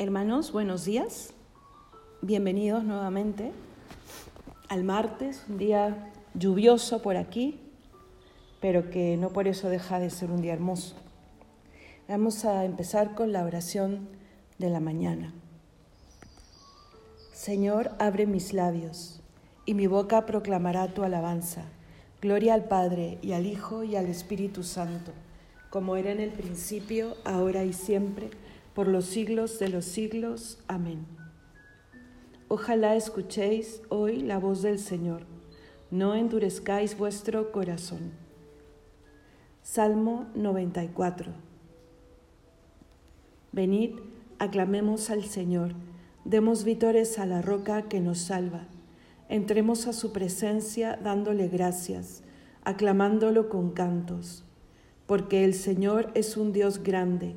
Hermanos, buenos días. Bienvenidos nuevamente al martes, un día lluvioso por aquí, pero que no por eso deja de ser un día hermoso. Vamos a empezar con la oración de la mañana. Señor, abre mis labios, y mi boca proclamará tu alabanza. Gloria al Padre, y al Hijo, y al Espíritu Santo, como era en el principio, ahora y siempre, por los siglos de los siglos. Amén. Ojalá escuchéis hoy la voz del Señor, no endurezcáis vuestro corazón. Salmo 94. Venid, aclamemos al Señor, demos vítores a la roca que nos salva. Entremos a su presencia dándole gracias, aclamándolo con cantos, porque el Señor es un Dios grande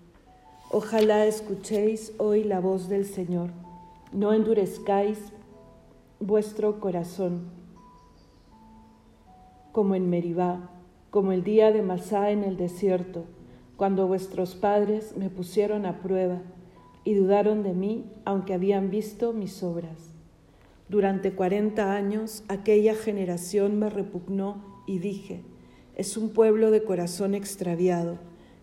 Ojalá escuchéis hoy la voz del Señor, no endurezcáis vuestro corazón, como en Meribá, como el día de Masá en el desierto, cuando vuestros padres me pusieron a prueba y dudaron de mí, aunque habían visto mis obras. Durante cuarenta años aquella generación me repugnó y dije, es un pueblo de corazón extraviado,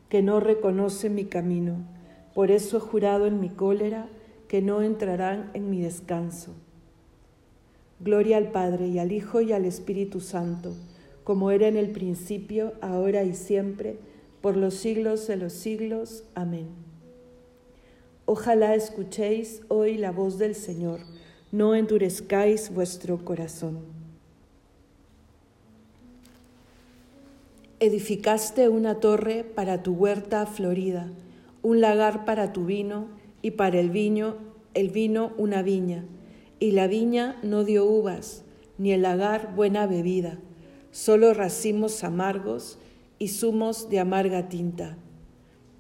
que no reconoce mi camino por eso he jurado en mi cólera que no entrarán en mi descanso. Gloria al Padre y al Hijo y al Espíritu Santo, como era en el principio, ahora y siempre, por los siglos de los siglos. Amén. Ojalá escuchéis hoy la voz del Señor, no endurezcáis vuestro corazón. Edificaste una torre para tu huerta florida un lagar para tu vino y para el vino el vino una viña, y la viña no dio uvas, ni el lagar buena bebida, solo racimos amargos y zumos de amarga tinta.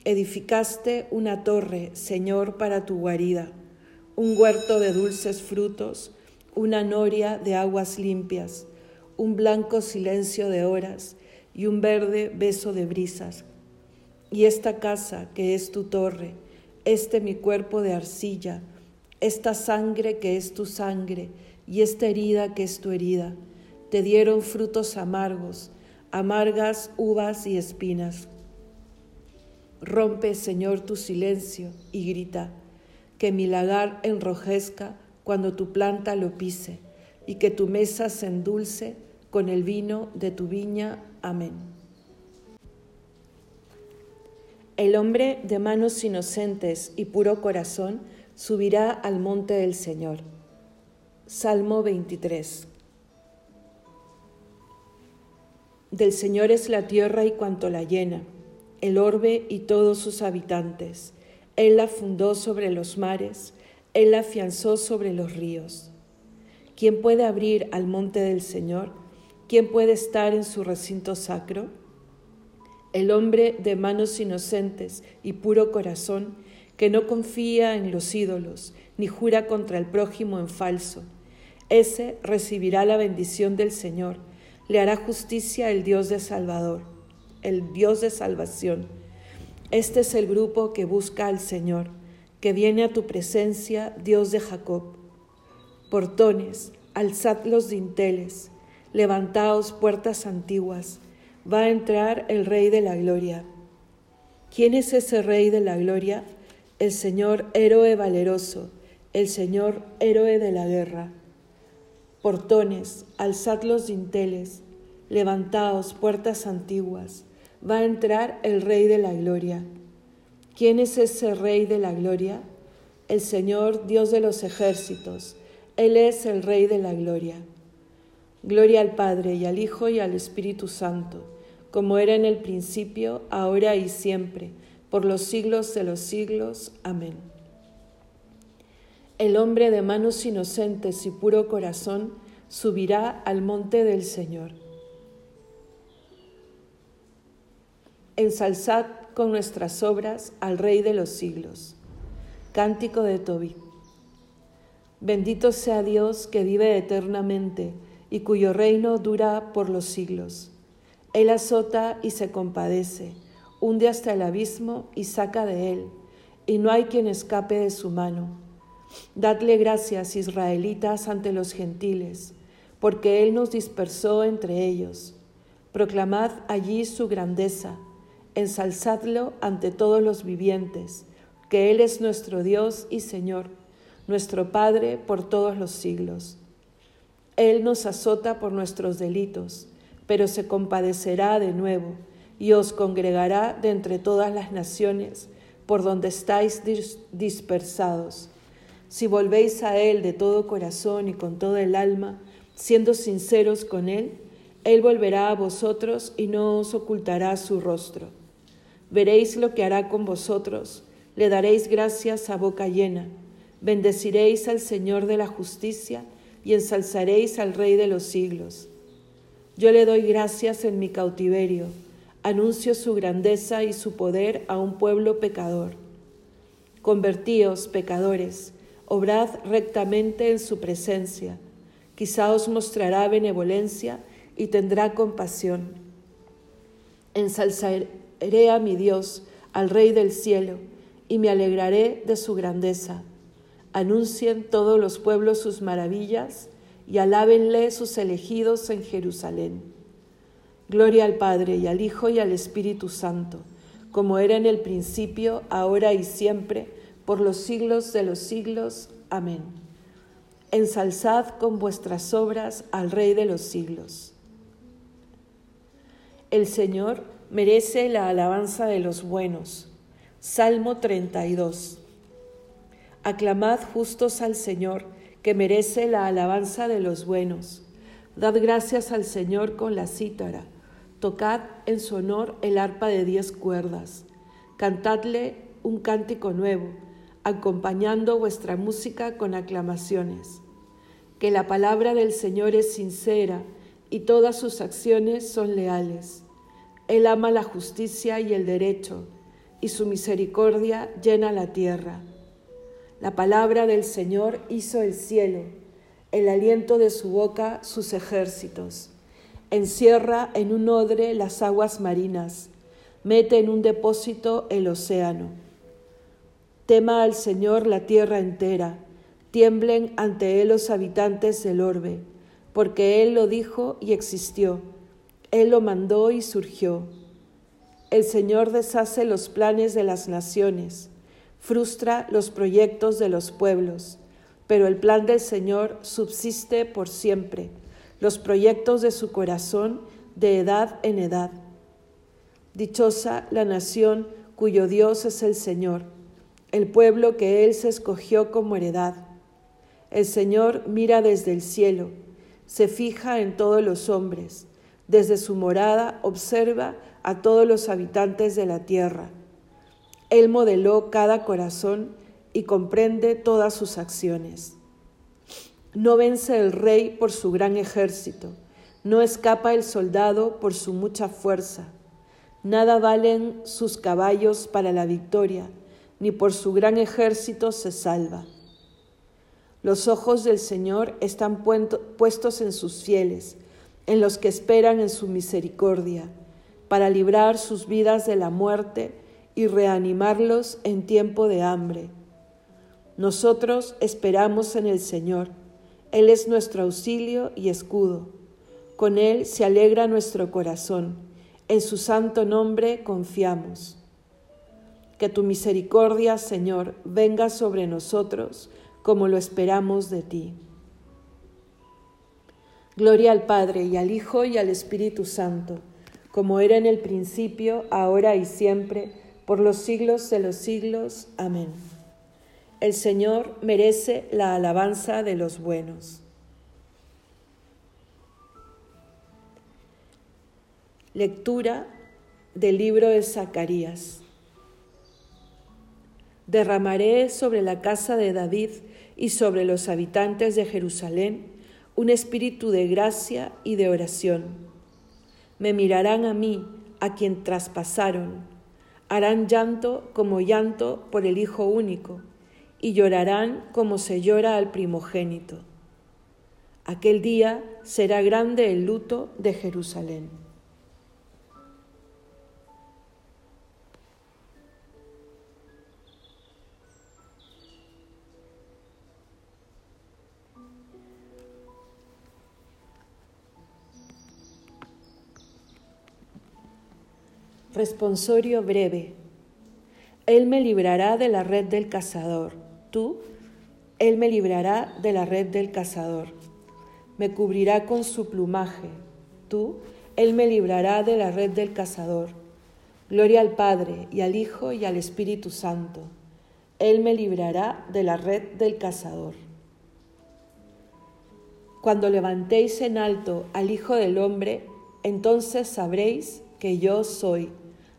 Edificaste una torre, Señor, para tu guarida, un huerto de dulces frutos, una noria de aguas limpias, un blanco silencio de horas y un verde beso de brisas y esta casa que es tu torre, este mi cuerpo de arcilla, esta sangre que es tu sangre y esta herida que es tu herida, te dieron frutos amargos, amargas uvas y espinas. Rompe, Señor, tu silencio y grita, que mi lagar enrojezca cuando tu planta lo pise, y que tu mesa se endulce con el vino de tu viña. Amén. El hombre de manos inocentes y puro corazón subirá al monte del Señor. Salmo 23. Del Señor es la tierra y cuanto la llena, el orbe y todos sus habitantes. Él la fundó sobre los mares, Él la afianzó sobre los ríos. ¿Quién puede abrir al monte del Señor? ¿Quién puede estar en su recinto sacro? El hombre de manos inocentes y puro corazón, que no confía en los ídolos, ni jura contra el prójimo en falso. Ese recibirá la bendición del Señor, le hará justicia el Dios de Salvador, el Dios de salvación. Este es el grupo que busca al Señor, que viene a tu presencia, Dios de Jacob. Portones, alzad los dinteles, levantaos puertas antiguas, va a entrar el Rey de la Gloria. ¿Quién es ese Rey de la Gloria? El Señor héroe valeroso, el Señor héroe de la guerra. Portones, alzad los dinteles, levantaos puertas antiguas, va a entrar el Rey de la Gloria. ¿Quién es ese Rey de la Gloria? El Señor Dios de los ejércitos, Él es el Rey de la Gloria. Gloria al Padre y al Hijo y al Espíritu Santo como era en el principio, ahora y siempre, por los siglos de los siglos. Amén. El hombre de manos inocentes y puro corazón subirá al monte del Señor. Ensalzad con nuestras obras al Rey de los siglos. Cántico de Tobit. Bendito sea Dios que vive eternamente y cuyo reino dura por los siglos. Él azota y se compadece, hunde hasta el abismo y saca de él, y no hay quien escape de su mano. Dadle gracias, israelitas, ante los gentiles, porque Él nos dispersó entre ellos. Proclamad allí su grandeza, ensalzadlo ante todos los vivientes, que Él es nuestro Dios y Señor nuestro Padre por todos los siglos. Él nos azota por nuestros delitos, pero se compadecerá de nuevo y os congregará de entre todas las naciones por donde estáis dispersados. Si volvéis a Él de todo corazón y con toda el alma, siendo sinceros con Él, Él volverá a vosotros y no os ocultará su rostro. Veréis lo que hará con vosotros, le daréis gracias a boca llena Bendeciréis al Señor de la justicia y ensalzaréis al Rey de los siglos. Yo le doy gracias en mi cautiverio, anuncio su grandeza y su poder a un pueblo pecador. Convertíos, pecadores, obrad rectamente en su presencia, quizá os mostrará benevolencia y tendrá compasión. Ensalzaré a mi Dios, al Rey del cielo, y me alegraré de su grandeza Anuncien todos los pueblos sus maravillas y alábenle sus elegidos en Jerusalén. Gloria al Padre y al Hijo y al Espíritu Santo, como era en el principio, ahora y siempre, por los siglos de los siglos. Amén. Ensalzad con vuestras obras al Rey de los siglos. El Señor merece la alabanza de los buenos. Salmo 32. Aclamad justos al Señor, que merece la alabanza de los buenos. Dad gracias al Señor con la cítara. Tocad en su honor el arpa de diez cuerdas. Cantadle un cántico nuevo, acompañando vuestra música con aclamaciones. Que la palabra del Señor es sincera y todas sus acciones son leales. Él ama la justicia y el derecho, y su misericordia llena la tierra. La palabra del Señor hizo el cielo, el aliento de su boca sus ejércitos. Encierra en un odre las aguas marinas, mete en un depósito el océano. Tema al Señor la tierra entera, tiemblen ante Él los habitantes del orbe, porque Él lo dijo y existió, Él lo mandó y surgió. El Señor deshace los planes de las naciones frustra los proyectos de los pueblos, pero el plan del Señor subsiste por siempre, los proyectos de su corazón de edad en edad. Dichosa la nación cuyo Dios es el Señor, el pueblo que Él se escogió como heredad. El Señor mira desde el cielo, se fija en todos los hombres, desde su morada observa a todos los habitantes de la tierra. Él modeló cada corazón y comprende todas sus acciones. No vence el rey por su gran ejército, no escapa el soldado por su mucha fuerza. Nada valen sus caballos para la victoria, ni por su gran ejército se salva. Los ojos del Señor están puestos en sus fieles, en los que esperan en su misericordia, para librar sus vidas de la muerte y reanimarlos en tiempo de hambre. Nosotros esperamos en el Señor. Él es nuestro auxilio y escudo. Con Él se alegra nuestro corazón. En su santo nombre confiamos. Que tu misericordia, Señor, venga sobre nosotros como lo esperamos de ti. Gloria al Padre y al Hijo y al Espíritu Santo, como era en el principio, ahora y siempre, por los siglos de los siglos. Amén. El Señor merece la alabanza de los buenos. Lectura del libro de Zacarías. Derramaré sobre la casa de David y sobre los habitantes de Jerusalén un espíritu de gracia y de oración. Me mirarán a mí, a quien traspasaron, harán llanto como llanto por el Hijo único, y llorarán como se llora al primogénito. Aquel día será grande el luto de Jerusalén. Responsorio breve. Él me librará de la red del cazador. Tú, Él me librará de la red del cazador. Me cubrirá con su plumaje. Tú, Él me librará de la red del cazador. Gloria al Padre y al Hijo y al Espíritu Santo. Él me librará de la red del cazador. Cuando levantéis en alto al Hijo del Hombre, entonces sabréis que yo soy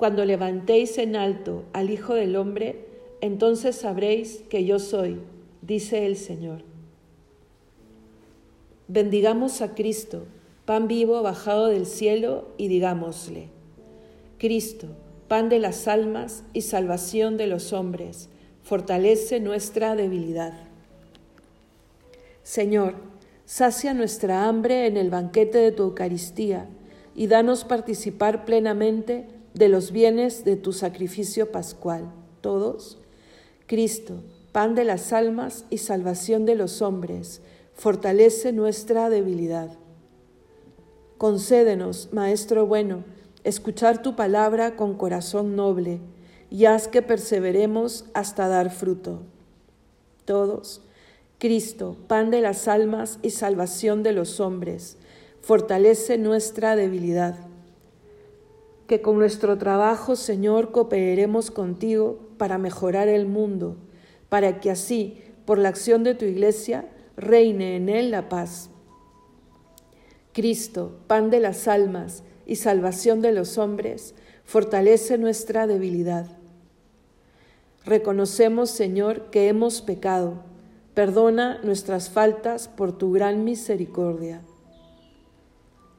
Cuando levantéis en alto al Hijo del Hombre, entonces sabréis que yo soy, dice el Señor. Bendigamos a Cristo, pan vivo bajado del cielo, y digámosle, Cristo, pan de las almas y salvación de los hombres, fortalece nuestra debilidad. Señor, sacia nuestra hambre en el banquete de tu Eucaristía y danos participar plenamente de los bienes de tu sacrificio pascual, todos, Cristo, pan de las almas y salvación de los hombres, fortalece nuestra debilidad. Concédenos, Maestro bueno, escuchar tu palabra con corazón noble y haz que perseveremos hasta dar fruto. Todos, Cristo, pan de las almas y salvación de los hombres, fortalece nuestra debilidad que con nuestro trabajo, Señor, cooperemos contigo para mejorar el mundo, para que así, por la acción de tu iglesia, reine en él la paz. Cristo, pan de las almas y salvación de los hombres, fortalece nuestra debilidad. Reconocemos, Señor, que hemos pecado. Perdona nuestras faltas por tu gran misericordia.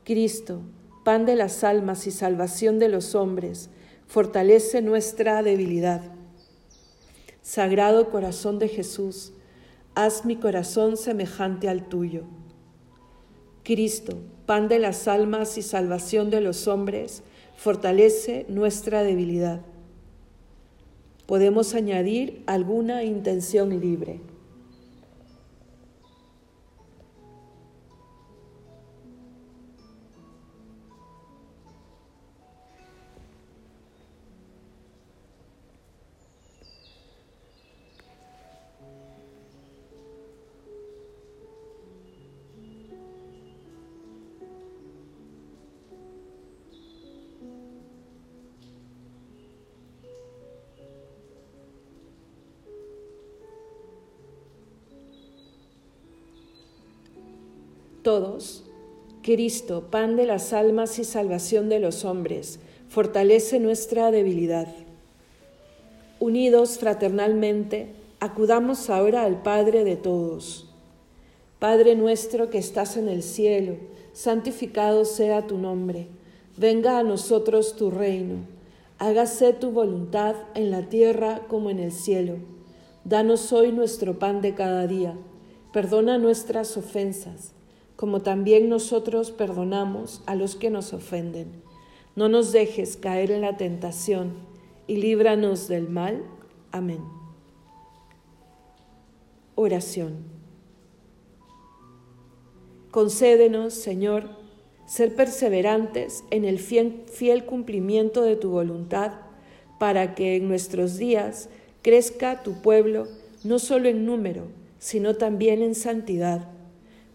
Cristo, pan de las almas y salvación de los hombres, fortalece nuestra debilidad. Sagrado corazón de Jesús, haz mi corazón semejante al tuyo. Cristo, pan de las almas y salvación de los hombres, fortalece nuestra debilidad. Podemos añadir alguna intención libre. Todos, Cristo, pan de las almas y salvación de los hombres, fortalece nuestra debilidad. Unidos fraternalmente, acudamos ahora al Padre de todos. Padre nuestro que estás en el cielo, santificado sea tu nombre. Venga a nosotros tu reino. Hágase tu voluntad en la tierra como en el cielo. Danos hoy nuestro pan de cada día. Perdona nuestras ofensas, como también nosotros perdonamos a los que nos ofenden no nos dejes caer en la tentación y líbranos del mal. Amén. Oración. Concédenos, Señor, ser perseverantes en el fiel, cumplimiento de tu voluntad, para que en nuestros días crezca tu pueblo no solo en número, sino también en santidad.